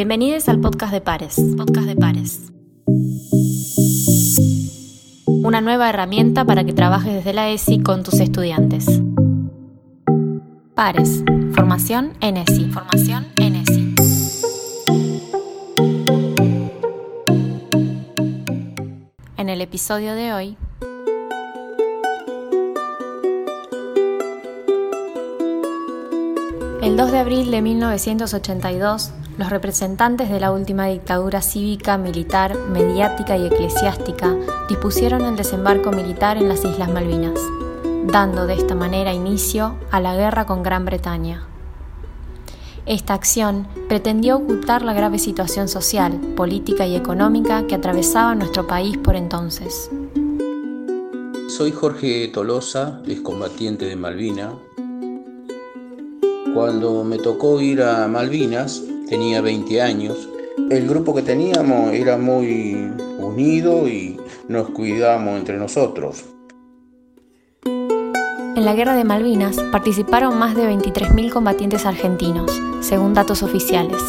Bienvenidos al podcast de Pares. Podcast de Pares. Una nueva herramienta para que trabajes desde la ESI con tus estudiantes. Pares. Formación en ESI. Formación en ESI. En el episodio de hoy El 2 de abril de 1982, los representantes de la última dictadura cívica, militar, mediática y eclesiástica dispusieron el desembarco militar en las Islas Malvinas, dando de esta manera inicio a la guerra con Gran Bretaña. Esta acción pretendió ocultar la grave situación social, política y económica que atravesaba nuestro país por entonces. Soy Jorge Tolosa, excombatiente de Malvina, cuando me tocó ir a Malvinas, tenía 20 años, el grupo que teníamos era muy unido y nos cuidábamos entre nosotros. En la guerra de Malvinas participaron más de 23.000 combatientes argentinos, según datos oficiales.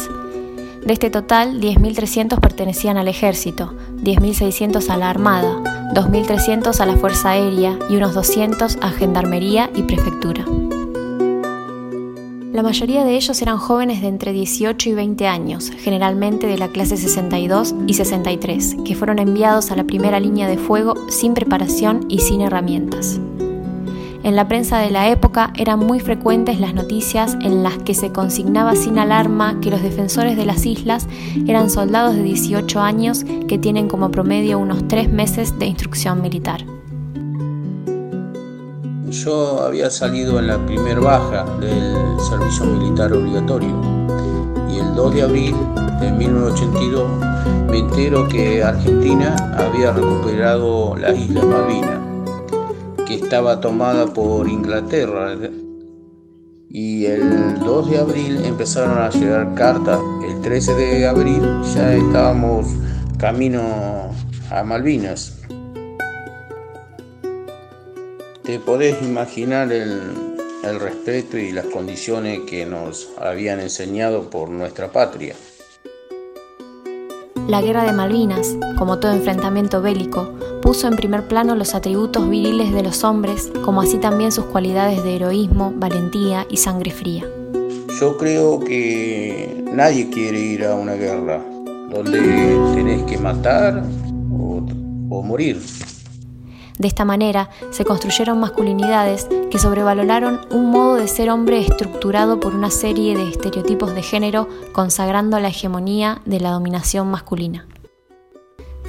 De este total, 10.300 pertenecían al ejército, 10.600 a la armada, 2.300 a la Fuerza Aérea y unos 200 a Gendarmería y Prefectura. La mayoría de ellos eran jóvenes de entre 18 y 20 años, generalmente de la clase 62 y 63, que fueron enviados a la primera línea de fuego sin preparación y sin herramientas. En la prensa de la época eran muy frecuentes las noticias en las que se consignaba sin alarma que los defensores de las islas eran soldados de 18 años que tienen como promedio unos 3 meses de instrucción militar. Yo había salido en la primer baja del servicio militar obligatorio y el 2 de abril de 1982 me entero que Argentina había recuperado las Islas Malvinas, que estaba tomada por Inglaterra. Y el 2 de abril empezaron a llegar cartas. El 13 de abril ya estábamos camino a Malvinas. Te podés imaginar el, respeto y las condiciones que nos habían enseñado por nuestra patria. La guerra de Malvinas, como todo enfrentamiento bélico, puso en primer plano los atributos viriles de los hombres, como así también sus cualidades de heroísmo, valentía y sangre fría. Yo creo que nadie quiere ir a una guerra donde tenés que matar o, o morir. De esta manera se construyeron masculinidades que sobrevaloraron un modo de ser hombre estructurado por una serie de estereotipos de género consagrando la hegemonía de la dominación masculina.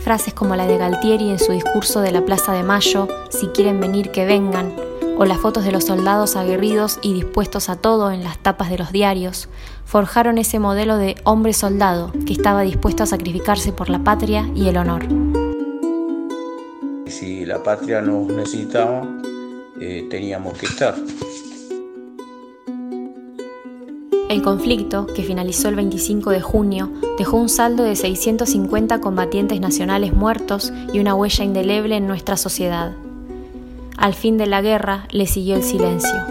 Frases como la de Galtieri en su discurso de la Plaza de Mayo, si quieren venir que vengan, o las fotos de los soldados aguerridos y dispuestos a todo en las tapas de los diarios, forjaron ese modelo de hombre soldado que estaba dispuesto a sacrificarse por la patria y el honor la patria nos necesitaba, eh, teníamos que estar. El conflicto, que finalizó el 25 de junio, dejó un saldo de 650 combatientes nacionales muertos y una huella indeleble en nuestra sociedad. Al fin de la guerra le siguió el silencio.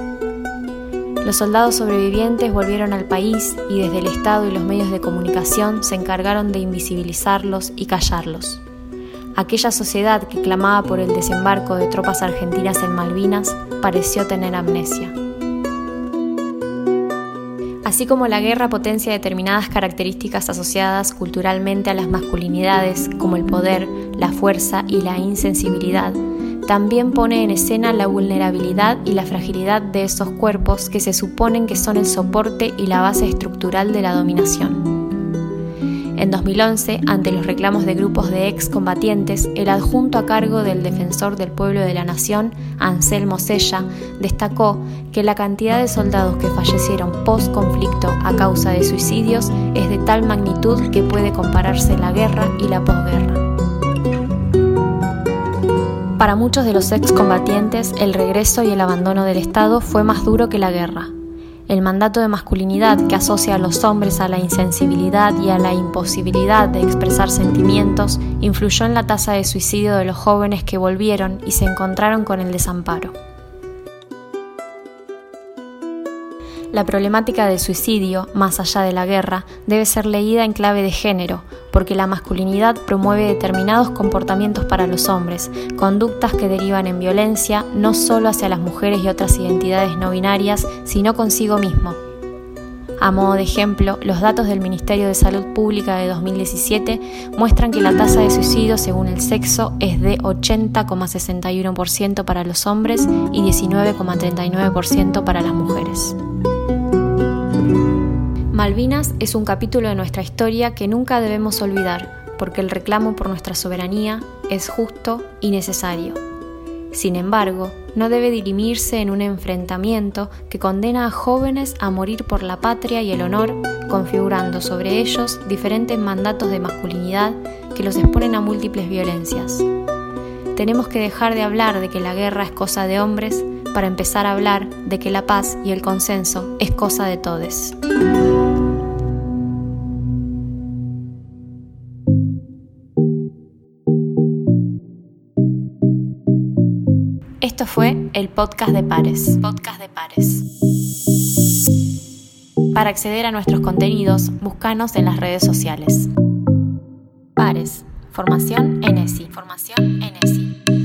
Los soldados sobrevivientes volvieron al país y desde el Estado y los medios de comunicación se encargaron de invisibilizarlos y callarlos. Aquella sociedad que clamaba por el desembarco de tropas argentinas en Malvinas pareció tener amnesia. Así como la guerra potencia determinadas características asociadas culturalmente a las masculinidades, como el poder, la fuerza y la insensibilidad, también pone en escena la vulnerabilidad y la fragilidad de esos cuerpos que se suponen que son el soporte y la base estructural de la dominación. En 2011, ante los reclamos de grupos de excombatientes, el adjunto a cargo del defensor del pueblo de la nación, Anselmo Sella, destacó que la cantidad de soldados que fallecieron post-conflicto a causa de suicidios es de tal magnitud que puede compararse la guerra y la posguerra. Para muchos de los excombatientes, el regreso y el abandono del Estado fue más duro que la guerra. El mandato de masculinidad que asocia a los hombres a la insensibilidad y a la imposibilidad de expresar sentimientos influyó en la tasa de suicidio de los jóvenes que volvieron y se encontraron con el desamparo. La problemática del suicidio, más allá de la guerra, debe ser leída en clave de género, porque la masculinidad promueve determinados comportamientos para los hombres, conductas que derivan en violencia no solo hacia las mujeres y otras identidades no binarias, sino consigo mismo. A modo de ejemplo, los datos del Ministerio de Salud Pública de 2017 muestran que la tasa de suicidio según el sexo es de 80,61% para los hombres y 19,39% para las mujeres. Malvinas es un capítulo de nuestra historia que nunca debemos olvidar, porque el reclamo por nuestra soberanía es justo y necesario. Sin embargo, no debe dirimirse en un enfrentamiento que condena a jóvenes a morir por la patria y el honor, configurando sobre ellos diferentes mandatos de masculinidad que los exponen a múltiples violencias. Tenemos que dejar de hablar de que la guerra es cosa de hombres para empezar a hablar de que la paz y el consenso es cosa de todos. Esto fue el podcast de Pares. Podcast de Pares. Para acceder a nuestros contenidos, búscanos en las redes sociales. Pares. Formación ENESI. Formación ENESI.